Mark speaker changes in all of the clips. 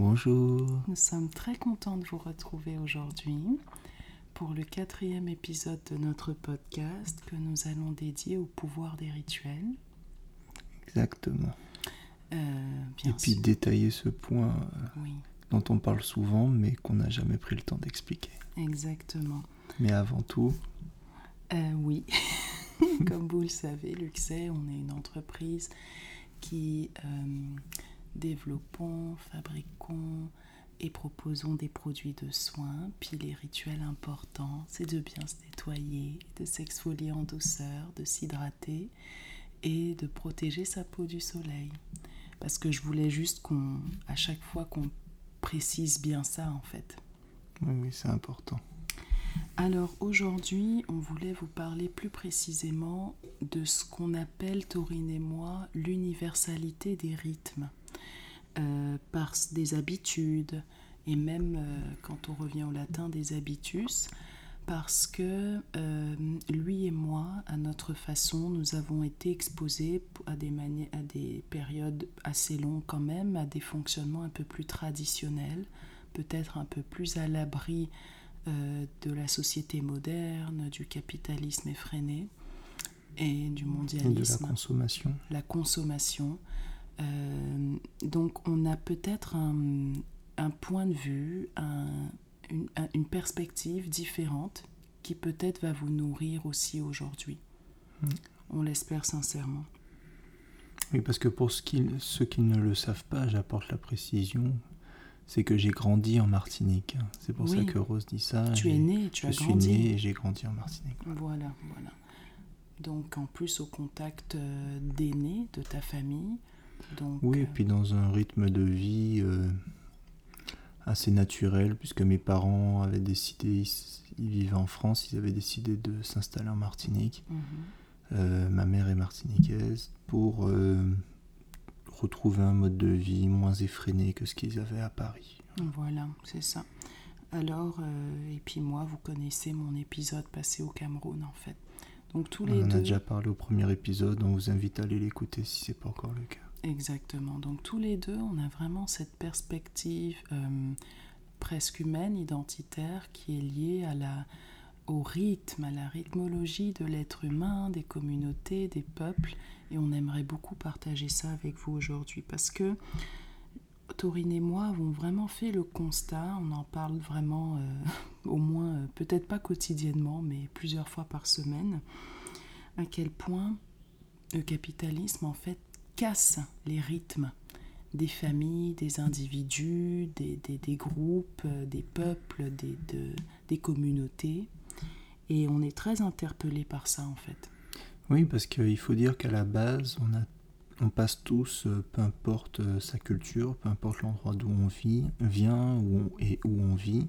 Speaker 1: Bonjour.
Speaker 2: Nous sommes très contents de vous retrouver aujourd'hui pour le quatrième épisode de notre podcast que nous allons dédier au pouvoir des rituels.
Speaker 1: Exactement.
Speaker 2: Euh,
Speaker 1: Et puis
Speaker 2: sûr.
Speaker 1: détailler ce point euh,
Speaker 2: Oui,
Speaker 1: dont on parle souvent mais qu'on n'a jamais pris le temps d'expliquer.
Speaker 2: exactement.
Speaker 1: Mais avant tout,
Speaker 2: Euh, oui, comme vous le savez, Luxay, on est une entreprise qui euh, développons, fabriquons et proposons des produits de soins. Puis les rituels importants, c'est de bien se nettoyer, de s'exfolier en douceur, de s'hydrater et de protéger sa peau du soleil. Parce que je voulais juste qu'on, à chaque fois qu'on précise bien ça en fait.
Speaker 1: oui, oui, c'est important.
Speaker 2: Alors aujourd'hui, on voulait vous parler plus précisément de ce qu'on appelle, Taurine et moi, l'universalité des rythmes, euh, par des habitudes, et même euh, quand on revient au latin, des habitus, parce que euh, lui et moi, à notre façon, nous avons été exposés à des, à des périodes assez longues quand même, à des fonctionnements un peu plus traditionnels, peut-être un peu plus à l'abri de la société moderne, du capitalisme effréné et du
Speaker 1: Et de la
Speaker 2: mondialisme,
Speaker 1: consommation.
Speaker 2: la consommation. Euh, donc on a peut-être un, un point de vue, un- une, un- une perspective différente qui peut-être va vous nourrir aussi aujourd'hui.
Speaker 1: Mm.
Speaker 2: On l'espère sincèrement.
Speaker 1: Oui, parce que pour ceux qui ne le savent pas, j'apporte la précision. C'est que j'ai grandi en Martinique. C'est pour ça que Rose dit ça.
Speaker 2: tu es né, tu
Speaker 1: Je
Speaker 2: as
Speaker 1: suis
Speaker 2: grandi.
Speaker 1: né et j'ai grandi en Martinique.
Speaker 2: Voilà, voilà. Donc en plus au contact euh, d'aînés de ta famille. Donc,
Speaker 1: Oui, et
Speaker 2: euh,
Speaker 1: puis dans un rythme de vie euh, assez naturel, puisque mes parents avaient décidé, ils, vivaient en France, ils avaient décidé de s'installer en Martinique.
Speaker 2: mhm.
Speaker 1: Euh, ma mère est martiniquaise pour euh, retrouver un mode de vie moins effréné que ce qu'ils avaient à Paris.
Speaker 2: Voilà, c'est ça. Alors, et puis moi, vous connaissez mon épisode passé au Cameroun en fait. Donc tous
Speaker 1: On
Speaker 2: les
Speaker 1: en a déjà parlé au premier épisode, on vous invite à aller l'écouter si c'est pas encore le cas.
Speaker 2: Exactement. Donc tous les deux, on a vraiment cette perspective euh, presque humaine, identitaire, qui est liée à la, au rythme, à la rythmologie de l'être humain, des communautés, des peuples. Et on aimerait beaucoup partager ça avec vous aujourd'hui parce que Taurine et moi avons vraiment fait le constat, on en parle vraiment euh, au moins, euh, peut-être pas quotidiennement, mais plusieurs fois par semaine, à quel point le capitalisme en fait casse les rythmes des familles, des individus, des, des- groupes, euh, des peuples, des, de- des communautés. Et on est très interpellé par ça en fait.
Speaker 1: Oui, parce qu'il faut dire qu'à la base, on, a, on passe tous, euh, peu importe euh, sa culture, peu importe l'endroit d'où on vit, vient où on- et où on vit,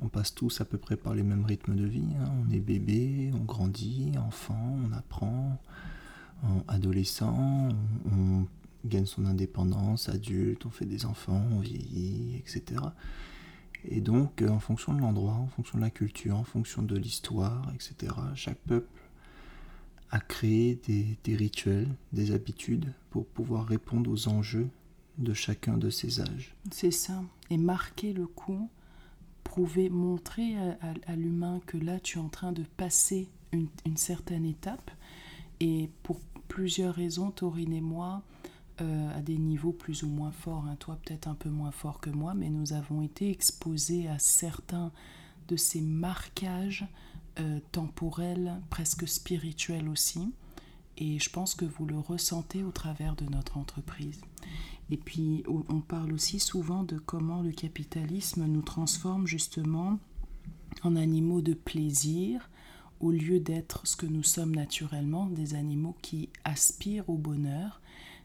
Speaker 1: on passe tous à peu près par les mêmes rythmes de vie. hein. On est bébé, on grandit, enfant, on apprend, en adolescent, on, gagne son indépendance, adulte, on fait des enfants, on vieillit, etc. Et donc, euh, en fonction de l'endroit, en fonction de la culture, en fonction de l'histoire, etc., chaque peuple à créer des, rituels, des habitudes pour pouvoir répondre aux enjeux de chacun de ces âges.
Speaker 2: C'est ça. Et marquer le coup, prouver, montrer à l'humain que là, tu es en train de passer une, une certaine étape. Et pour plusieurs raisons, Taurine et moi, euh, à des niveaux plus ou moins forts, hein, toi peut-être un peu moins fort que moi, mais nous avons été exposés à certains de ces marquages euh, temporels, presque spirituels aussi. Et je pense que vous le ressentez au travers de notre entreprise. Et puis, on on parle aussi souvent de comment le capitalisme nous transforme justement en animaux de plaisir au lieu d'être ce que nous sommes naturellement, des animaux qui aspirent au bonheur.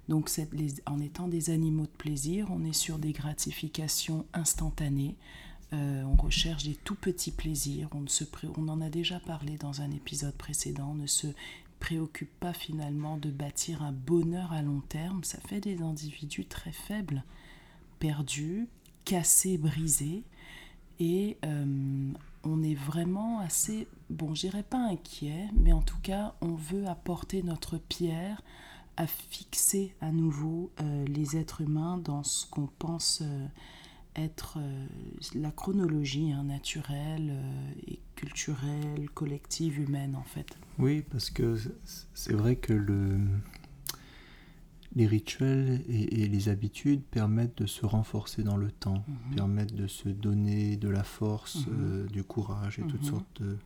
Speaker 2: Donc, les- en étant des animaux de plaisir, on est sur des gratifications instantanées. Euh, on recherche des tout petits plaisirs. On, ne se on en a déjà parlé dans un épisode précédent. On ne se préoccupe pas finalement de bâtir un bonheur à long terme. Ça fait des individus très faibles, perdus, cassés, brisés. Et euh, on est vraiment assez, bon, je dirais pas inquiet, mais en tout cas, on veut apporter notre pierre à fixer à nouveau euh, les êtres humains dans ce qu'on pense euh, être euh, la chronologie hein, naturelle et culturelle, collective, humaine en fait.
Speaker 1: Oui, parce que c'est vrai que le, les rituels et, les habitudes permettent de se renforcer dans le temps, mhm. permettent de se donner de la force, mhm. euh, du courage et toutes mhm. sortes de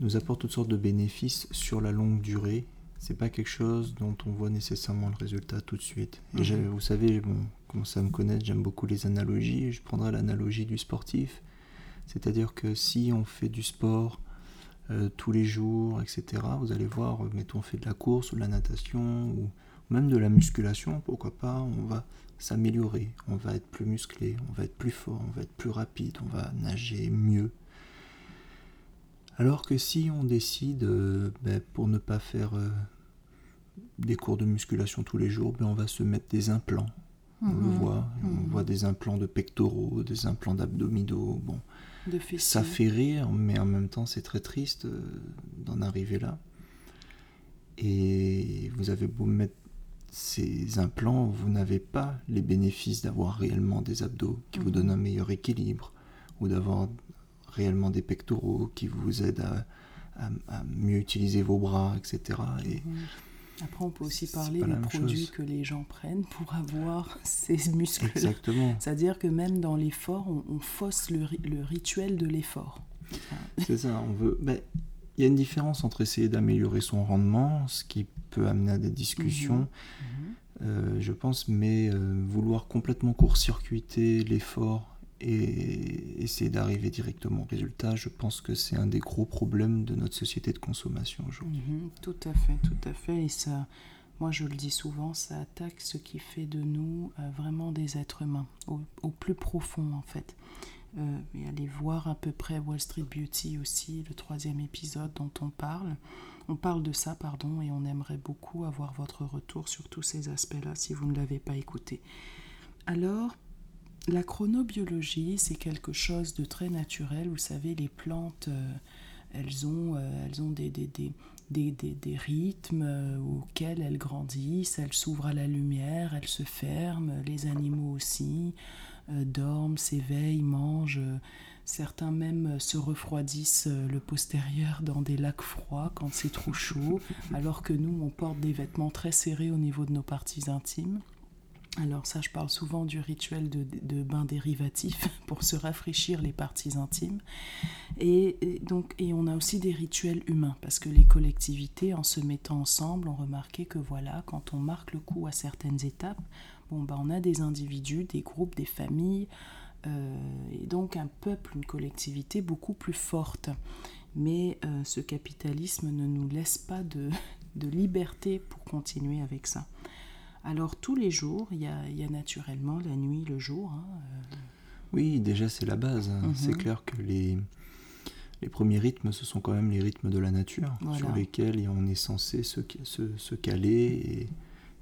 Speaker 1: nous apportent toutes sortes de bénéfices sur la longue durée. C'est pas quelque chose dont on voit nécessairement le résultat tout de suite. Et vous savez, bon, commencez à me connaître, j'aime beaucoup les analogies. Je prendrai l'analogie du sportif. C'est-à-dire que si on fait du sport euh, tous les jours, etc., vous allez voir, mettons, on fait de la course ou de la natation ou même de la musculation, pourquoi pas, on va s'améliorer, on va être plus musclé, on va être plus fort, on va être plus rapide, on va nager mieux. Alors que si on décide, euh, ben, pour ne pas faire euh, des cours de musculation tous les jours, ben, on va se mettre des implants. On le mhm. voit, on mhm. voit des implants de pectoraux, des implants d'abdominaux. Bon, ça fait rire, mais en même temps c'est très triste euh, d'en arriver là. Et vous avez beau mettre ces implants, vous n'avez pas les bénéfices d'avoir réellement des abdos qui vous donnent un meilleur équilibre ou d'avoir réellement des pectoraux qui vous aident à, mieux utiliser vos bras, etc. Et.
Speaker 2: Après, on peut aussi parler des produits que les gens prennent pour avoir ces muscles. Exactement. C'est-à-dire que même dans l'effort, on, fausse le, rituel de l'effort.
Speaker 1: C'est ça, on veut. Ben, il y a une différence entre essayer d'améliorer son rendement, ce qui peut amener à des discussions, mhm. Euh, je pense, mais euh, vouloir complètement court-circuiter l'effort et essayer d'arriver directement au résultat, je pense que c'est un des gros problèmes de notre société de consommation aujourd'hui.
Speaker 2: Mhm. tout à fait, tout à fait. Et ça, moi je le dis souvent, ça attaque ce qui fait de nous euh, vraiment des êtres humains, au, plus profond en fait. Euh, allez voir à peu près Wall Street Beauty aussi, le troisième épisode dont on parle. On parle de ça, pardon, et on aimerait beaucoup avoir votre retour sur tous ces aspects-là si vous ne l'avez pas écouté. Alors, la chronobiologie, c'est quelque chose de très naturel. Vous savez, les plantes, euh, elles ont, euh, elles ont des, des, des, des rythmes auxquels elles grandissent, elles s'ouvrent à la lumière, elles se ferment, les animaux aussi. Euh, dorment, s'éveillent, mangent. Certains même se refroidissent euh, le postérieur dans des lacs froids quand c'est trop chaud, alors que nous, on porte des vêtements très serrés au niveau de nos parties intimes. Alors ça, je parle souvent du rituel de, bain dérivatif pour se rafraîchir les parties intimes. Et, on a aussi des rituels humains, parce que les collectivités, en se mettant ensemble, ont remarqué que voilà, quand on marque le coup à certaines étapes, bon, bah, on a des individus, des groupes, des familles, euh, et donc un peuple, une collectivité beaucoup plus forte. Mais euh, ce capitalisme ne nous laisse pas de liberté pour continuer avec ça. Alors tous les jours, il y a, naturellement la nuit, le jour. Hein,
Speaker 1: euh. Oui, déjà c'est la base. Hein. C'est mhm. clair que les, les premiers rythmes, ce sont quand même les rythmes de la nature, sur lesquels on est censé se, se, se caler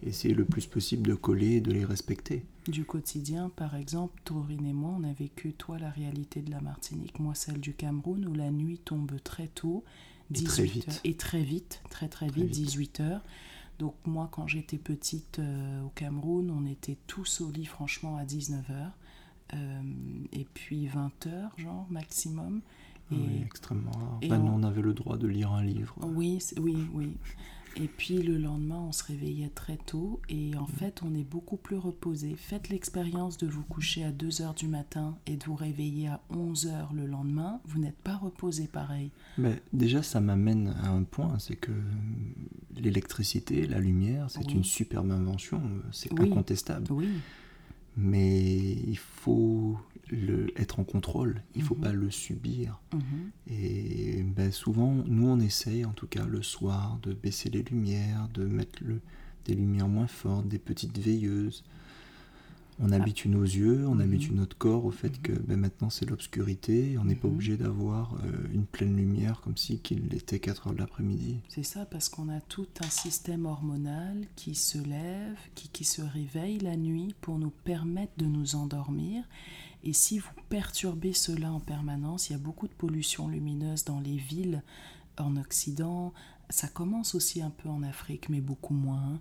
Speaker 1: et essayer le plus possible de coller et de les respecter.
Speaker 2: Du quotidien, par exemple, Taurine et moi, on a vécu, toi, la réalité de la Martinique, moi celle du Cameroun, où la nuit tombe très tôt, 18 et très vite. et très vite, très très vite, 18 heures. Donc moi, quand j'étais petite euh, au Cameroun, on était tous au lit, franchement, à 19 heures. Euh, et puis 20 heures, genre, maximum.
Speaker 1: Et, oui, extrêmement rare. Et on... on avait le droit de lire un livre.
Speaker 2: Oui, oui, oui. Et puis le lendemain, on se réveillait très tôt et en fait, on est beaucoup plus reposé. Faites l'expérience de vous coucher à 2 h du matin et de vous réveiller à 11 h le lendemain. Vous n'êtes pas reposé pareil.
Speaker 1: Mais déjà, ça m'amène à un point c'est que l'électricité, la lumière, c'est une superbe invention, c'est incontestable. Oui. Mais il faut le, être en contrôle, il ne faut mhm. pas le subir. Mhm. Et ben, souvent, nous, on essaye, en tout cas le soir, de baisser les lumières, de mettre le, des lumières moins fortes, des petites veilleuses, on habitue nos yeux, on mhm. habitue notre corps au fait que ben, maintenant c'est l'obscurité, on n'est pas mhm. obligé d'avoir euh, une pleine lumière comme si qu'il était 4 heures de l'après-midi.
Speaker 2: C'est ça, parce qu'on a tout un système hormonal qui se lève, qui, qui se réveille la nuit pour nous permettre de nous endormir. Et si vous perturbez cela en permanence, il y a beaucoup de pollution lumineuse dans les villes en Occident, ça commence aussi un peu en Afrique, mais beaucoup moins.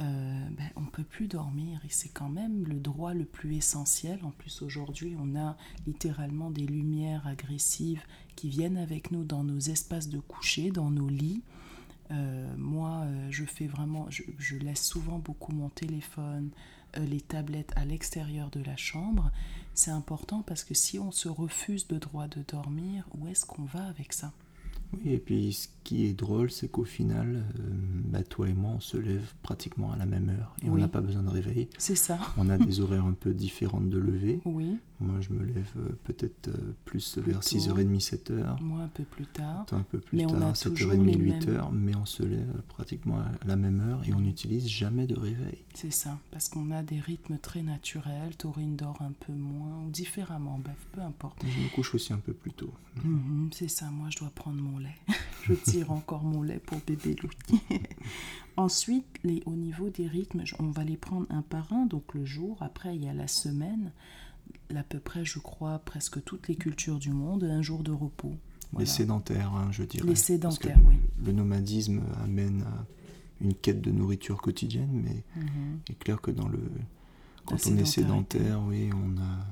Speaker 2: Euh, ben, on ne peut plus dormir et c'est quand même le droit le plus essentiel. En plus aujourd'hui on a littéralement des lumières agressives qui viennent avec nous dans nos espaces de coucher, dans nos lits. Euh, moi euh, je fais vraiment, je, laisse souvent beaucoup mon téléphone, les tablettes à l'extérieur de la chambre. C'est important parce que si on se refuse le droit de dormir, où est-ce qu'on va avec ça?
Speaker 1: Oui, et puis ce qui est drôle, c'est qu'au final, euh, bah, toi et moi, on se lève pratiquement à la même heure et on n'a pas besoin de réveiller.
Speaker 2: C'est ça.
Speaker 1: On a des horaires un peu différentes de lever.
Speaker 2: Oui.
Speaker 1: Moi, je me lève euh, peut-être euh, plus vers 6h30, 7h.
Speaker 2: Moi, un peu plus tard.
Speaker 1: Toi, un peu plus tard, 7h30, 8h, mais on se lève pratiquement à la même heure et on n'utilise jamais de réveil.
Speaker 2: C'est ça, parce qu'on a des rythmes très naturels. Taurine dort un peu moins ou différemment, bref, peu importe.
Speaker 1: Je me couche aussi un peu plus tôt.
Speaker 2: Mhm, c'est ça, moi, je dois prendre mon lait. je tire encore mon lait pour bébé Louis. Ensuite, les, au niveau des rythmes, on va les prendre un par un. Donc le jour, après, il y a la semaine à peu près, je crois, presque toutes les cultures du monde, un jour de repos.
Speaker 1: Les sédentaires, hein, je dirais.
Speaker 2: Les sédentaires, oui.
Speaker 1: Le nomadisme amène à une quête de nourriture quotidienne, mais mhm. il est clair que dans le quand on est sédentaire, oui, on a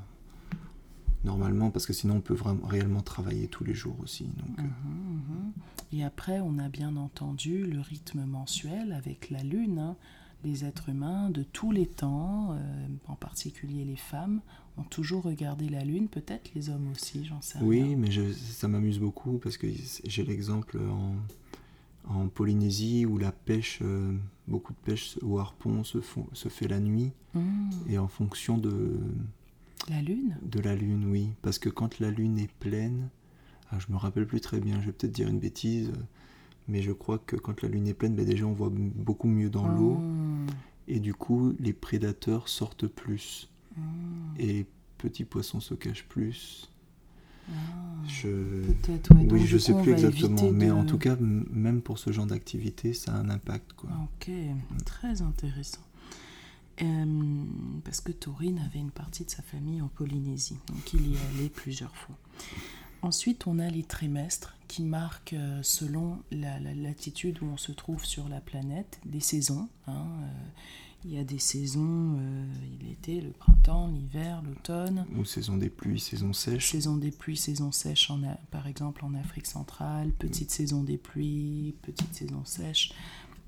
Speaker 1: normalement, parce que sinon on peut vraiment réellement travailler tous les jours aussi. Donc, euh.
Speaker 2: mhm, mhm. Et après, on a bien entendu le rythme mensuel avec la lune. Hein. Les êtres humains de tous les temps, euh, en particulier les femmes, ont toujours regardé la Lune, peut-être les hommes aussi, j'en sais
Speaker 1: rien. Oui, mais ça m'amuse beaucoup parce que j'ai l'exemple en, en, Polynésie où la pêche, euh, beaucoup de pêche au harpon se, font, se fait la nuit mmh. et en fonction de...
Speaker 2: La Lune?
Speaker 1: De la Lune, oui. Parce que quand la Lune est pleine, ah, je me rappelle plus très bien, je vais peut-être dire une bêtise, mais je crois que quand la Lune est pleine, ben déjà on voit beaucoup mieux dans l'eau. Mmh. Et du coup, les prédateurs sortent plus. Mm. Et les petits poissons se cachent plus.
Speaker 2: Ah. je... Peut-être,
Speaker 1: Oui, je sais plus exactement, mais en tout cas, même pour ce genre d'activité, ça a un impact. Quoi.
Speaker 2: Ok, très intéressant. Euh, parce que Taurine avait une partie de sa famille en Polynésie, donc il y est allé plusieurs fois. Ensuite, on a les trimestres qui marquent, euh, selon la, latitude où on se trouve sur la planète, des saisons. Hein, euh, il y a des saisons, euh, l'été, le printemps, l'hiver, l'automne.
Speaker 1: Ou saison des pluies, saison sèche.
Speaker 2: Saison des pluies, saison sèche, en par exemple en Afrique centrale, petite saison des pluies, petite saison sèche.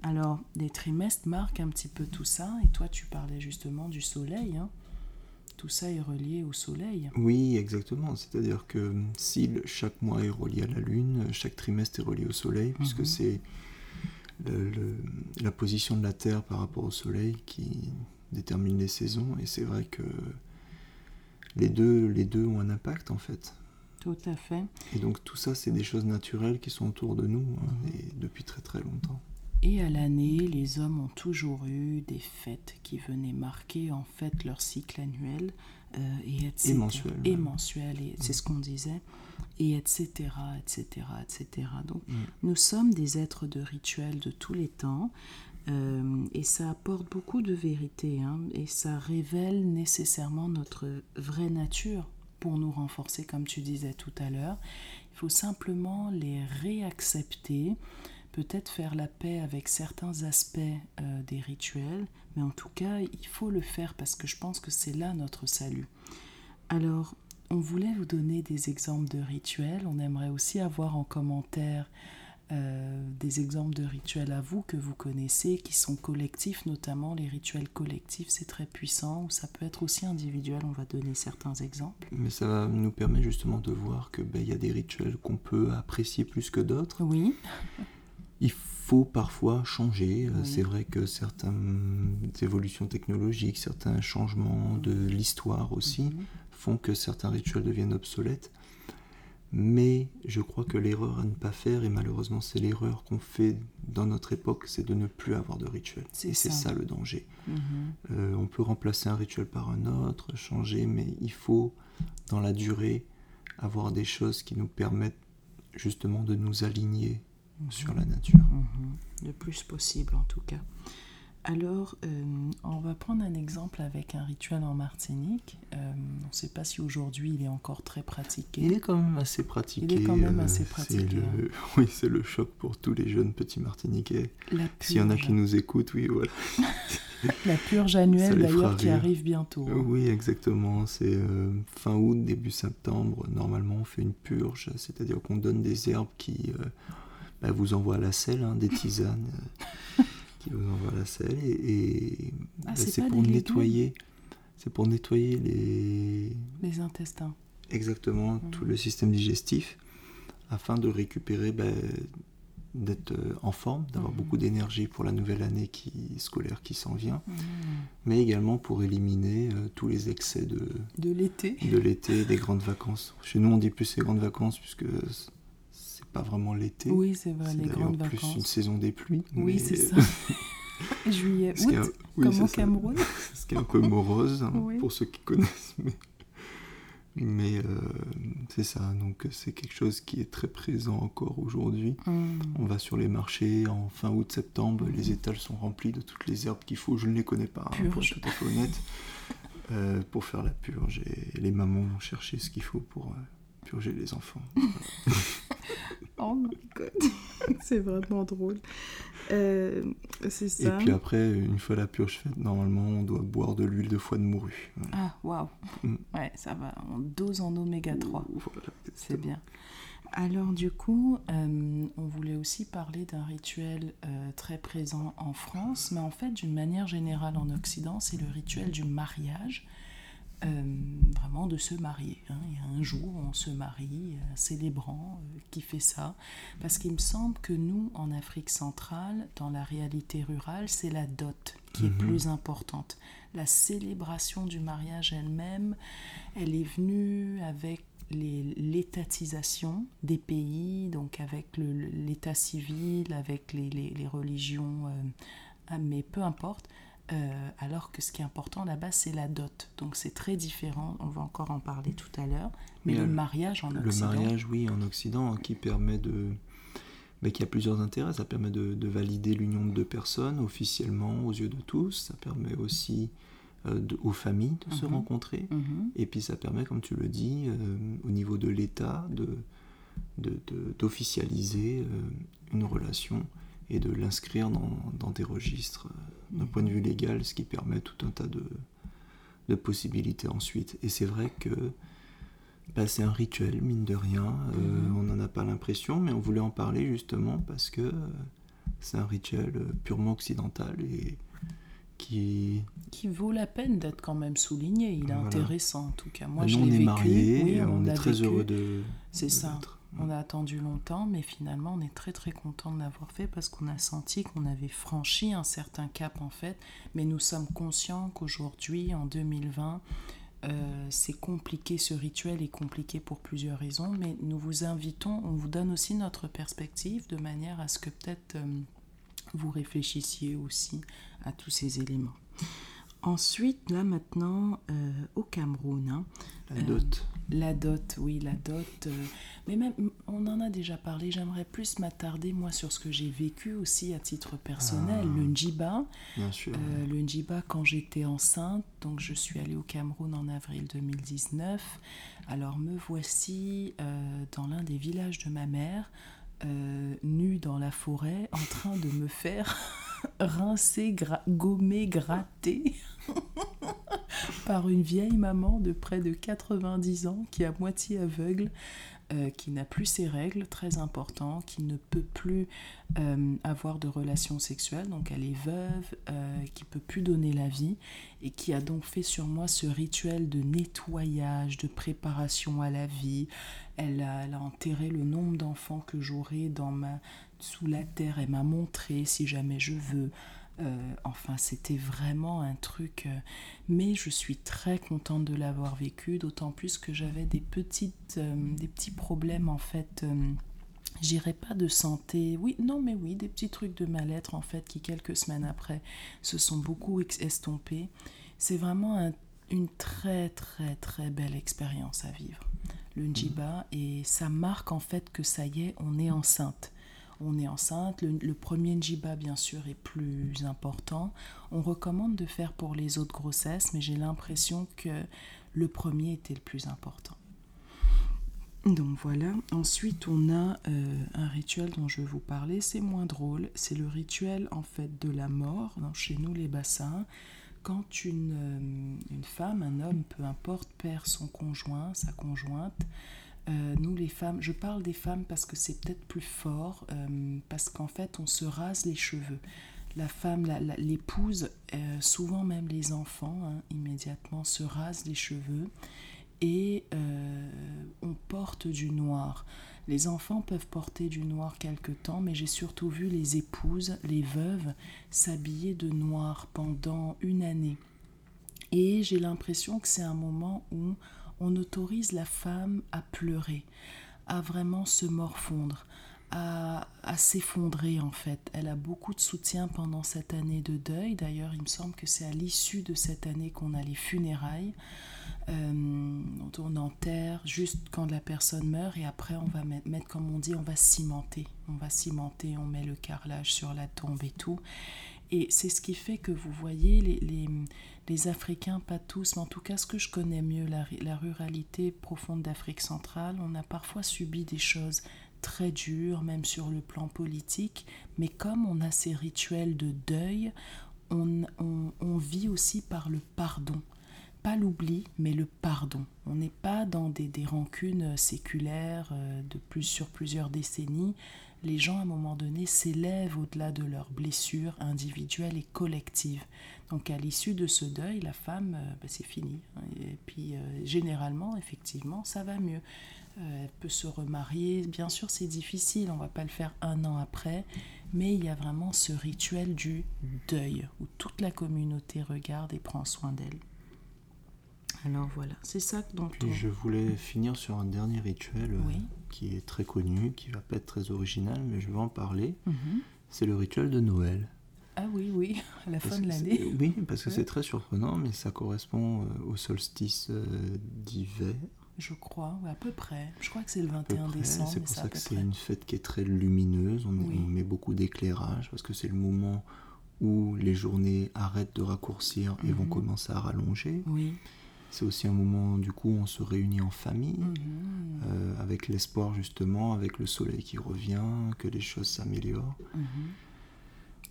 Speaker 2: Alors, les trimestres marquent un petit peu tout ça, et toi tu parlais justement du soleil. Hein. Tout ça est relié au soleil.
Speaker 1: Oui, exactement. C'est-à-dire que si chaque mois est relié à la lune, chaque trimestre est relié au soleil, puisque mhm. c'est la position de la Terre par rapport au Soleil qui détermine les saisons. Et c'est vrai que les deux, les deux ont un impact en fait.
Speaker 2: Tout à fait.
Speaker 1: Et donc tout ça, c'est des choses naturelles qui sont autour de nous hein, mhm. et depuis très très longtemps.
Speaker 2: Et à l'année, les hommes ont toujours eu des fêtes qui venaient marquer en fait leur cycle annuel euh, et,
Speaker 1: et mensuel.
Speaker 2: Et mensuel, et c'est ce qu'on disait et etc., etc., etc. Donc, mm. nous sommes des êtres de rituels de tous les temps, euh, et ça apporte beaucoup de vérité, hein, et ça révèle nécessairement notre vraie nature pour nous renforcer, comme tu disais tout à l'heure. Il faut simplement les réaccepter, peut-être faire la paix avec certains aspects euh, des rituels, mais en tout cas, il faut le faire parce que je pense que c'est là notre salut. Alors, on voulait vous donner des exemples de rituels. On aimerait aussi avoir en commentaire euh, des exemples de rituels à vous que vous connaissez, qui sont collectifs, notamment les rituels collectifs, c'est très puissant, ou ça peut être aussi individuel, on va donner certains exemples.
Speaker 1: Mais ça va nous permettre justement de voir qu'il ben, y a des rituels qu'on peut apprécier plus que d'autres.
Speaker 2: Oui.
Speaker 1: Il faut parfois changer. Euh, c'est vrai que certaines évolutions technologiques, certains changements de l'histoire aussi, mhm font que certains rituels deviennent obsolètes. Mais je crois que l'erreur à ne pas faire, et malheureusement c'est l'erreur qu'on fait dans notre époque, c'est de ne plus avoir de rituel. Et c'est ça. le danger. Mhm. Euh, on peut remplacer un rituel par un autre, changer, mais il faut, dans la durée, avoir des choses qui nous permettent justement de nous aligner sur la nature.
Speaker 2: Mhm. Le plus possible en tout cas. Alors, euh, on va prendre un exemple avec un rituel en Martinique. Euh, on ne sait pas si aujourd'hui il est encore très pratiqué.
Speaker 1: Il est quand même assez pratiqué.
Speaker 2: Il est quand même assez
Speaker 1: c'est
Speaker 2: pratiqué,
Speaker 1: le-. Oui, c'est le choc pour tous les jeunes petits Martiniquais.
Speaker 2: La
Speaker 1: S'il y en a qui nous écoutent, oui, voilà.
Speaker 2: La purge annuelle d'ailleurs qui arrive bientôt. hein.
Speaker 1: Oui, exactement. C'est euh, fin août, début septembre. Normalement, on fait une purge, c'est-à-dire qu'on donne des herbes qui euh, bah, vous envoient à la selle, hein, des tisanes euh, qui vous envoient à la selle. Et, et,
Speaker 2: Ah,
Speaker 1: bah,
Speaker 2: c'est
Speaker 1: pour nettoyer. C'est pour nettoyer les,
Speaker 2: Les intestins.
Speaker 1: exactement
Speaker 2: Mhm.
Speaker 1: tout le système digestif afin de récupérer, bah, d'être euh, en forme, d'avoir
Speaker 2: Mhm.
Speaker 1: beaucoup d'énergie pour la nouvelle année qui, scolaire qui s'en vient,
Speaker 2: Mmh.
Speaker 1: mais également pour éliminer euh, tous les excès de,
Speaker 2: De l'été.
Speaker 1: de l'été, des grandes vacances. Chez nous, on dit plus les grandes vacances puisque pas vraiment l'été.
Speaker 2: Oui, c'est vrai, les grandes
Speaker 1: plus une
Speaker 2: vacances.
Speaker 1: saison des pluies.
Speaker 2: Oui,
Speaker 1: mais-
Speaker 2: c'est ça. Juillet, août,
Speaker 1: oui,
Speaker 2: comme
Speaker 1: c'est
Speaker 2: au. Cameroun.
Speaker 1: Ce qui est un peu morose hein,
Speaker 2: Oui.
Speaker 1: pour ceux qui connaissent. Mais, mais, euh, c'est ça. Donc c'est quelque chose qui est très présent encore aujourd'hui.
Speaker 2: Mmh.
Speaker 1: On va sur les marchés en fin août, septembre, les étals sont remplis de toutes les herbes qu'il faut. Je ne les connais pas, hein, pour être tout à fait honnête, euh, pour faire la purge. Et les mamans vont chercher ce qu'il faut pour euh, purger les enfants.
Speaker 2: Oh my god, c'est vraiment drôle. Euh, c'est
Speaker 1: Et
Speaker 2: ça.
Speaker 1: puis après, une fois la purge faite, normalement, on doit boire de l'huile de foie de morue. Voilà.
Speaker 2: Ah, waouh.
Speaker 1: Mm.
Speaker 2: Ouais, ça va. On dose en oméga 3.
Speaker 1: Voilà,
Speaker 2: C'est bien. Alors du coup, euh, on voulait aussi parler d'un rituel euh, très présent en France, mais en fait d'une manière générale en Occident, c'est le rituel du mariage, vraiment de se marier. hein. Il y a un jour où on se marie, un célébrant euh, qui fait ça, parce qu'il me semble que nous, en Afrique centrale, dans la réalité rurale, c'est la dot qui est
Speaker 1: Mhm.
Speaker 2: plus importante. La célébration du mariage elle-même, elle est venue avec l'étatisation des pays, donc avec l'état civil, avec les, les- les religions, euh, ah, mais peu importe. Euh, alors que ce qui est important là-bas, c'est la dot. Donc c'est très différent, on va encore en parler tout à l'heure. Mais
Speaker 1: Mais,
Speaker 2: le mariage en
Speaker 1: Le
Speaker 2: Occident,
Speaker 1: mariage, oui, en Occident, hein, qui permet de. mais qui a plusieurs intérêts. Ça permet de, de valider l'union de deux personnes officiellement aux yeux de tous. Ça permet aussi euh, de- aux familles de se
Speaker 2: Mhm.
Speaker 1: rencontrer.
Speaker 2: Mhm.
Speaker 1: Et puis ça permet, comme tu le dis, euh, au niveau de l'État, de, de- de- d'officialiser euh, une relation et de l'inscrire dans, dans des registres d'un point de vue légal, ce qui permet tout un tas de, de possibilités ensuite. Et c'est vrai que bah, c'est un rituel, mine de rien. Euh,
Speaker 2: Mhm.
Speaker 1: On n'en a pas l'impression, mais on voulait en parler justement parce que euh, c'est un rituel euh, purement occidental et qui,
Speaker 2: qui vaut la peine d'être quand même souligné. Il est
Speaker 1: Voilà.
Speaker 2: intéressant en tout cas. Moi,
Speaker 1: Nous,
Speaker 2: je
Speaker 1: on est
Speaker 2: vécu.
Speaker 1: mariés,
Speaker 2: oui,
Speaker 1: on, est très
Speaker 2: vécu.
Speaker 1: heureux de.
Speaker 2: C'est ça. On a attendu longtemps, mais finalement, on est très très content de l'avoir fait parce qu'on a senti qu'on avait franchi un certain cap en fait. Mais nous sommes conscients qu'aujourd'hui, en 2020, euh, c'est compliqué, ce rituel est compliqué pour plusieurs raisons, mais nous vous invitons, on vous donne aussi notre perspective de manière à ce que peut-être euh, vous réfléchissiez aussi à tous ces éléments. Ensuite, là maintenant, euh, au Cameroun, hein,
Speaker 1: La
Speaker 2: Euh,
Speaker 1: dot.
Speaker 2: la dot, oui, la dot. euh, mais même, on en a déjà parlé. J'aimerais plus m'attarder, moi, sur ce que j'ai vécu aussi à titre personnel.
Speaker 1: Ah.
Speaker 2: Le njiba.
Speaker 1: Bien sûr.
Speaker 2: Euh, le njiba, quand j'étais enceinte, donc je suis allée au Cameroun en avril 2019. Alors me voici euh, dans l'un des villages de ma mère, euh, nue dans la forêt, en train de me faire rincer, gra- gommer, gratter par une vieille maman de près de 90 ans qui est à moitié aveugle, euh, qui n'a plus ses règles, très important, qui ne peut plus euh, avoir de relations sexuelles, donc elle est veuve, euh, qui peut plus donner la vie, et qui a donc fait sur moi ce rituel de nettoyage, de préparation à la vie. Elle a, elle a enterré le nombre d'enfants que j'aurai dans ma sous la terre. Elle m'a montré si jamais je veux. Euh, enfin, c'était vraiment un truc. euh, mais je suis très contente de l'avoir vécu, d'autant plus que j'avais des petites, euh, des petits problèmes en fait. J'irai pas de santé, oui, non, mais oui, des petits trucs de mal-être en fait qui quelques semaines après se sont beaucoup estompés. C'est vraiment un- une très très très belle expérience à vivre, le njiba, et ça marque en fait que ça y est, on est enceinte. On est enceinte. Le, premier njiba, bien sûr, est plus important. On recommande de faire pour les autres grossesses, mais j'ai l'impression que le premier était le plus important. Donc voilà. Ensuite, on a euh, un rituel dont je vais vous parler. C'est moins drôle. C'est le rituel en fait de la mort. chez nous, les bassins, quand une, euh, une, femme, un homme, peu importe, perd son conjoint, sa conjointe, euh, nous les femmes, je parle des femmes parce que c'est peut-être plus fort, parce qu'en fait, on se rase les cheveux. La femme, l'épouse, souvent même les enfants, hein, immédiatement se rasent les cheveux et euh, on porte du noir. Les enfants peuvent porter du noir quelque temps, mais j'ai surtout vu les épouses, les veuves, s'habiller de noir pendant une année. Et j'ai l'impression que c'est un moment où on autorise la femme à pleurer, à vraiment se morfondre, à, s'effondrer en fait. Elle a beaucoup de soutien pendant cette année de deuil. D'ailleurs, il me semble que c'est à l'issue de cette année qu'on a les funérailles. Euh, on enterre juste quand la personne meurt et après on va mettre, comme on dit, on va cimenter. On va cimenter, on met le carrelage sur la tombe et tout. Et c'est ce qui fait que vous voyez les, les, Africains, pas tous, mais en tout cas ce que je connais mieux, la, la ruralité profonde d'Afrique centrale, on a parfois subi des choses très dures, même sur le plan politique, mais comme on a ces rituels de deuil, on, on, on vit aussi par le pardon pas l'oubli, mais le pardon. On n'est pas dans des, des, rancunes séculaires euh, de plus sur plusieurs décennies. Les gens, à un moment donné, s'élèvent au-delà de leurs blessures individuelles et collectives. Donc, à l'issue de ce deuil, la femme, euh, ben, c'est fini. Et puis, euh, généralement, effectivement, ça va mieux. elle peut se remarier. Bien sûr, c'est difficile, on ne va pas le faire un an après, mais il y a vraiment ce rituel du deuil, où toute la communauté regarde et prend soin d'elle. Alors voilà, c'est ça dont
Speaker 1: Puis je voulais finir sur un dernier rituel euh, qui est très connu, qui va pas être très original, mais je vais en parler. Mhm. C'est le rituel de Noël.
Speaker 2: Ah oui, oui, à la fin de l'année.
Speaker 1: Oui, parce que c'est très surprenant, mais ça correspond euh, au solstice euh, d'hiver.
Speaker 2: Je crois, à peu près. Je crois que c'est le 21 décembre.
Speaker 1: C'est pour ça que c'est une fête qui est très lumineuse. On, met beaucoup d'éclairage parce que c'est le moment où les journées arrêtent de raccourcir et vont mhm. commencer à rallonger.
Speaker 2: Oui.
Speaker 1: C'est aussi un moment, du coup, où on se réunit en famille, mhm. euh, avec l'espoir, justement, avec le soleil qui revient, que les choses s'améliorent.
Speaker 2: Mhm.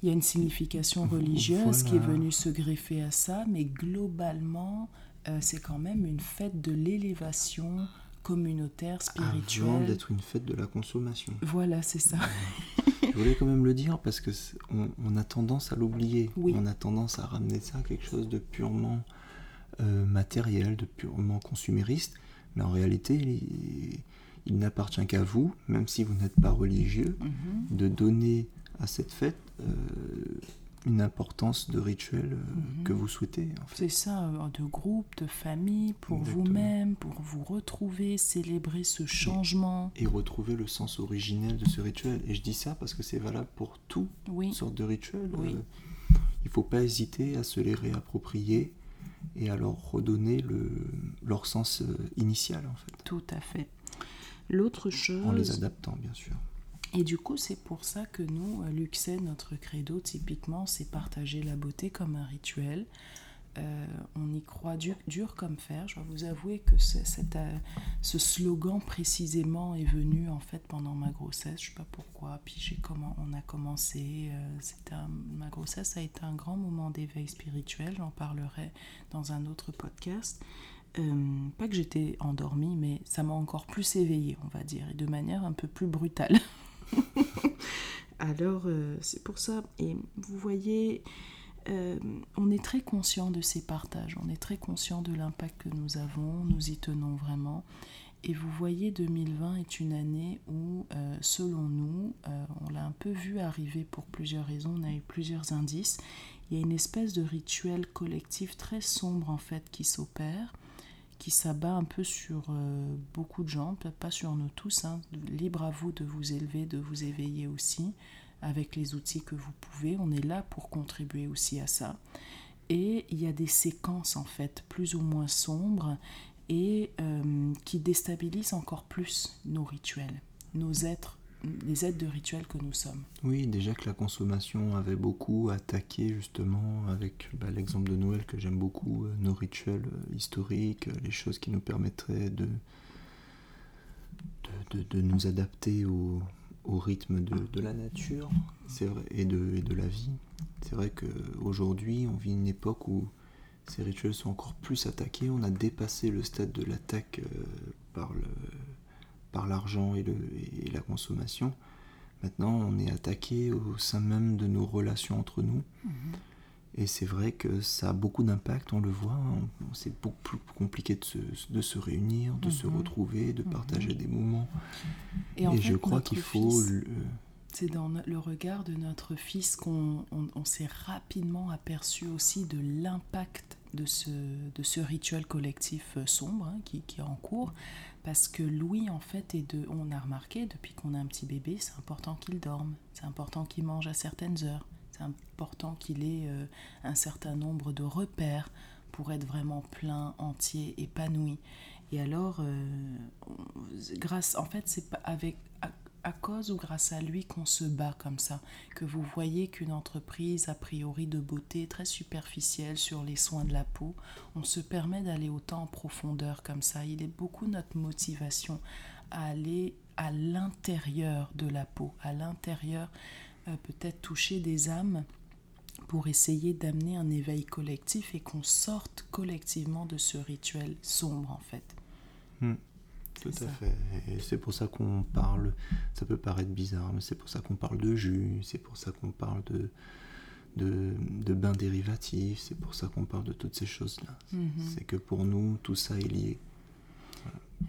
Speaker 2: Il y a une signification religieuse qui est venue se greffer à ça, mais globalement, euh, c'est quand même une fête de l'élévation communautaire, spirituelle.
Speaker 1: Avant d'être une fête de la consommation.
Speaker 2: Voilà, c'est ça.
Speaker 1: Je voulais quand même le dire parce que on, a tendance à l'oublier. On a tendance à ramener ça à quelque chose de purement euh, matériel, de purement consumériste, mais en réalité, il, n'appartient qu'à vous, même si vous n'êtes pas religieux, mhm. de donner à cette fête euh, une importance de rituel euh, mhm. que vous souhaitez.
Speaker 2: C'est ça, de groupe, de famille, pour vous-même, pour vous retrouver, célébrer ce changement.
Speaker 1: Et, retrouver le sens originel de ce rituel. Et je dis ça parce que c'est valable pour tout oui. sorte de rituel. il ne faut pas hésiter à se les réapproprier et alors redonner le, leur sens euh, initial en fait.
Speaker 2: Tout à fait. L'autre chose...
Speaker 1: En les adaptant bien sûr.
Speaker 2: Et du coup, c'est pour ça que nous, Luxet, notre credo, typiquement, c'est partager la beauté comme un rituel. Euh, on y croit dur, comme fer. Je dois vous avouer que euh, ce slogan précisément est venu en fait pendant ma grossesse. Je ne sais pas pourquoi. Puis comment on a commencé. Euh, ma grossesse a été un grand moment d'éveil spirituel. J'en parlerai dans un autre podcast. pas que j'étais endormie, mais ça m'a encore plus éveillée, on va dire, et de manière un peu plus brutale. Alors, c'est pour ça. Et vous voyez, euh, on est très conscient de ces partages, on est très conscient de l'impact que nous avons, nous y tenons vraiment. Et vous voyez, 2020 est une année où, euh, selon nous, euh, on l'a un peu vu arriver pour plusieurs raisons, on a eu plusieurs indices. Il y a une espèce de rituel collectif très sombre en fait qui s'opère, qui s'abat un peu sur beaucoup de gens, peut-être pas sur nous tous, hein. libre à vous de vous élever, de vous éveiller aussi avec les outils que vous pouvez. On est là pour contribuer aussi à ça. Et il y a des séquences en fait plus ou moins sombres et euh, qui déstabilisent encore plus nos rituels, nos êtres les êtres de rituel que nous sommes.
Speaker 1: Oui, déjà que la consommation avait beaucoup attaqué justement avec bah, l'exemple de Noël que j'aime beaucoup, euh, nos rituels euh, historiques, les choses qui nous permettraient de, de, de, nous adapter au, au rythme de, de, la nature vrai, et, de, de la vie. C'est vrai qu'aujourd'hui, on vit une époque où ces rituels sont encore plus attaqués. On a dépassé le stade de l'attaque par le par l'argent et, et, la consommation. Maintenant, on est attaqué au sein même de nos relations entre nous. Mhm. Et c'est vrai que ça a beaucoup d'impact, on le voit. Hein. C'est beaucoup plus compliqué de se, de se réunir, de se mhm. retrouver, de mhm. partager des moments. Et, je crois qu'il faut...
Speaker 2: C'est dans le regard de notre fils qu'on on, s'est rapidement aperçu aussi de l'impact de ce, de ce rituel collectif euh, sombre hein, qui, qui, est en cours. Parce que Louis, en fait, est de, on a remarqué depuis qu'on a un petit bébé, c'est important qu'il dorme, c'est important qu'il mange à certaines heures, c'est important qu'il ait euh, un certain nombre de repères pour être vraiment plein, entier, épanoui. Et alors, euh, grâce, en fait, c'est avec à cause ou grâce à lui qu'on se bat comme ça, que vous voyez qu'une entreprise a priori de beauté très superficielle sur les soins de la peau, on se permet d'aller autant en profondeur comme ça. Il est beaucoup notre motivation à aller à l'intérieur de la peau, à l'intérieur peut-être toucher des âmes pour essayer d'amener un éveil collectif et qu'on sorte collectivement de ce rituel sombre en fait.
Speaker 1: Hmm. Tout à fait. Et c'est pour ça qu'on parle, ça peut paraître bizarre, mais c'est pour ça qu'on parle de jus, c'est pour ça qu'on parle de, de, de bains dérivatifs, c'est pour ça qu'on parle de toutes ces choses-là. Mhm. C'est que pour nous, tout ça est lié.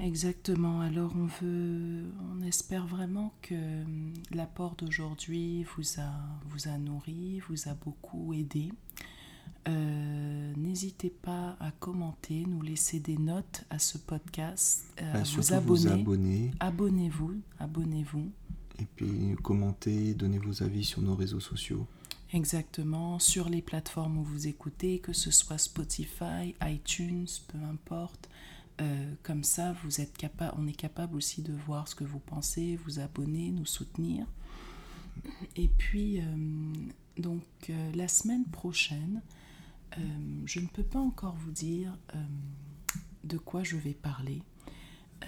Speaker 2: Exactement. Alors on veut, on espère vraiment que hum, l'apport d'aujourd'hui vous a, vous a nourri, vous a beaucoup aidé. Euh, n'hésitez pas à commenter, nous laisser des notes à ce podcast, euh, bah, vous abonner. Abonnez-vous, abonnez-vous.
Speaker 1: Et puis commentez, donnez vos avis sur nos réseaux sociaux.
Speaker 2: Exactement, sur les plateformes où vous écoutez, que ce soit Spotify, iTunes, peu importe. Euh, comme ça, vous êtes capable, on est capable aussi de voir ce que vous pensez, vous abonner, nous soutenir. Et puis, donc, la semaine prochaine, euh, je ne peux pas encore vous dire euh, de quoi je vais parler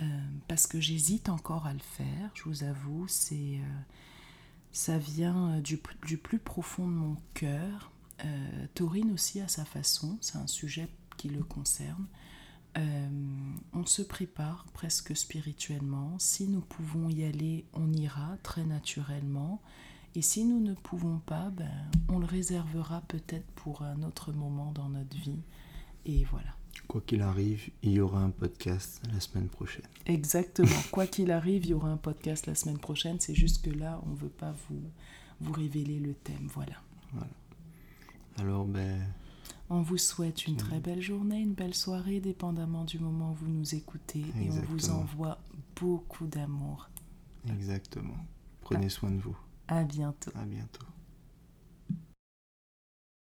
Speaker 2: euh, parce que j'hésite encore à le faire, je vous avoue, c'est ça vient du, du, plus profond de mon cœur. Taurine aussi à sa façon, c'est un sujet qui le concerne. On se prépare presque spirituellement. Si nous pouvons y aller, on ira très naturellement. Et si nous ne pouvons pas, ben, on le réservera peut-être pour un autre moment dans notre vie. Et voilà.
Speaker 1: Quoi qu'il arrive, il y aura un podcast la semaine prochaine.
Speaker 2: Exactement. Quoi qu'il arrive, il y aura un podcast la semaine prochaine. C'est juste que là, on ne veut pas vous, vous révéler le thème. Voilà.
Speaker 1: Voilà. Alors, ben.
Speaker 2: On vous souhaite une très belle journée, une belle soirée, dépendamment du moment où vous nous écoutez. Et on vous envoie beaucoup d'amour.
Speaker 1: Exactement. Prenez soin de vous.
Speaker 2: À bientôt.
Speaker 1: À bientôt.